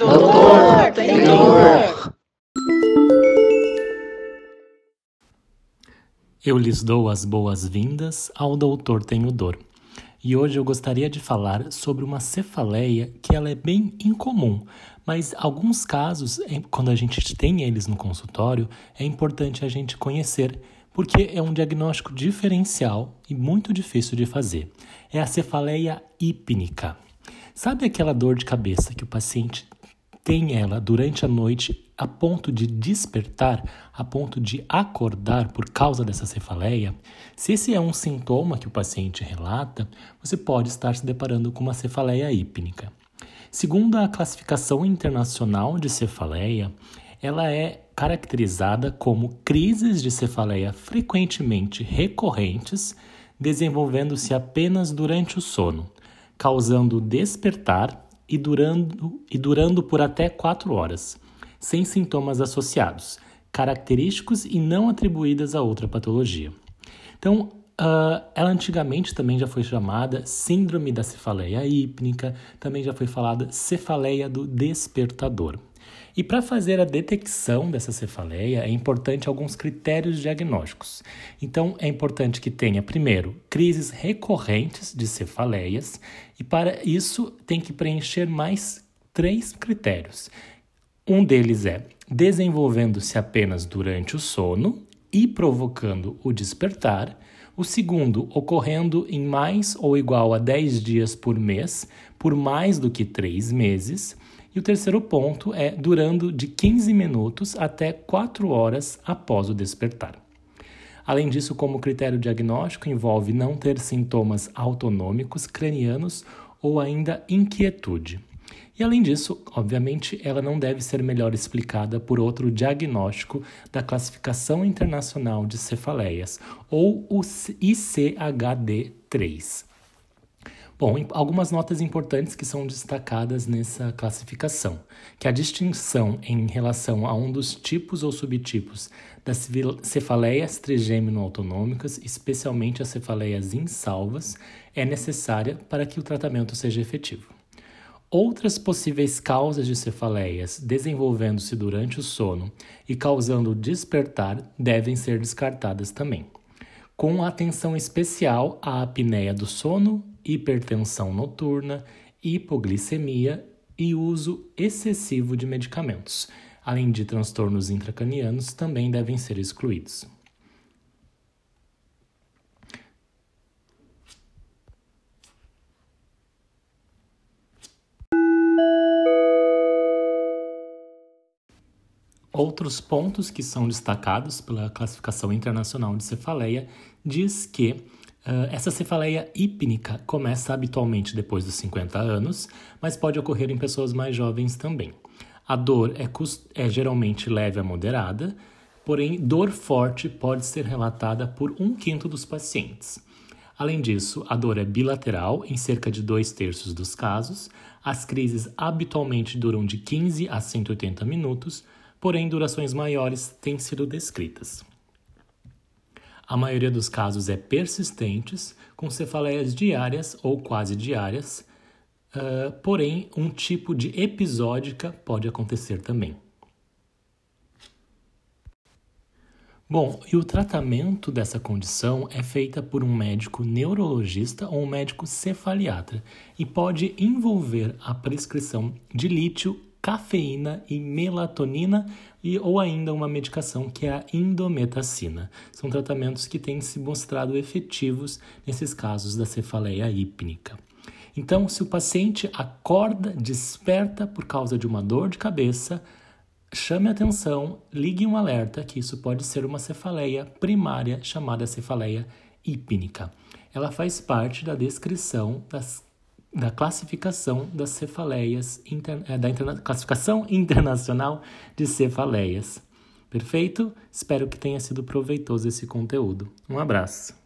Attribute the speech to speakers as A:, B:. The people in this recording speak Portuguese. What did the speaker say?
A: Doutor, tem dor.
B: Eu lhes dou as boas-vindas ao Doutor Tenho Dor. E hoje eu gostaria de falar sobre uma cefaleia que ela é bem incomum, mas alguns casos, quando a gente tem eles no consultório, é importante a gente conhecer, porque é um diagnóstico diferencial e muito difícil de fazer. É a cefaleia hípnica. Sabe aquela dor de cabeça que o paciente tem ela durante a noite a ponto de despertar, a ponto de acordar por causa dessa cefaleia? Se esse é um sintoma que o paciente relata, você pode estar se deparando com uma cefaleia hípnica. Segundo a classificação internacional de cefaleia, ela é caracterizada como crises de cefaleia frequentemente recorrentes, desenvolvendo-se apenas durante o sono, causando despertar e durando, e durando por até 4 horas, sem sintomas associados, característicos e não atribuídas a outra patologia. Então, Uh, ela antigamente também já foi chamada Síndrome da Cefaleia Hípnica, também já foi falada Cefaleia do Despertador. E para fazer a detecção dessa cefaleia é importante alguns critérios diagnósticos. Então é importante que tenha, primeiro, crises recorrentes de cefaleias, e para isso tem que preencher mais três critérios. Um deles é desenvolvendo-se apenas durante o sono e provocando o despertar. O segundo, ocorrendo em mais ou igual a 10 dias por mês, por mais do que 3 meses. E o terceiro ponto é durando de 15 minutos até 4 horas após o despertar. Além disso, como critério diagnóstico, envolve não ter sintomas autonômicos cranianos ou ainda inquietude. E além disso, obviamente, ela não deve ser melhor explicada por outro diagnóstico da Classificação Internacional de Cefaleias, ou o ICHD-3. Bom, algumas notas importantes que são destacadas nessa classificação, que a distinção em relação a um dos tipos ou subtipos das cefaleias trigêmino-autonômicas, especialmente as cefaleias insalvas, é necessária para que o tratamento seja efetivo. Outras possíveis causas de cefaleias desenvolvendo-se durante o sono e causando despertar devem ser descartadas também, com atenção especial à apneia do sono, hipertensão noturna, hipoglicemia e uso excessivo de medicamentos, além de transtornos intracranianos também devem ser excluídos. Outros pontos que são destacados pela classificação internacional de cefaleia diz que uh, essa cefaleia hípnica começa habitualmente depois dos 50 anos, mas pode ocorrer em pessoas mais jovens também. A dor é, é geralmente leve a moderada, porém, dor forte pode ser relatada por um quinto dos pacientes. Além disso, a dor é bilateral em cerca de dois terços dos casos. As crises habitualmente duram de 15 a 180 minutos, porém durações maiores têm sido descritas. A maioria dos casos é persistentes, com cefaleias diárias ou quase diárias, uh, porém um tipo de episódica pode acontecer também. Bom, e o tratamento dessa condição é feita por um médico neurologista ou um médico cefaliatra e pode envolver a prescrição de lítio cafeína e melatonina e ou ainda uma medicação que é a indometacina. São tratamentos que têm se mostrado efetivos nesses casos da cefaleia hípnica. Então, se o paciente acorda, desperta por causa de uma dor de cabeça, chame atenção, ligue um alerta que isso pode ser uma cefaleia primária chamada cefaleia hípnica. Ela faz parte da descrição das da classificação das cefaleias, eh, da interna, classificação internacional de cefaleias. Perfeito? Espero que tenha sido proveitoso esse conteúdo. Um abraço.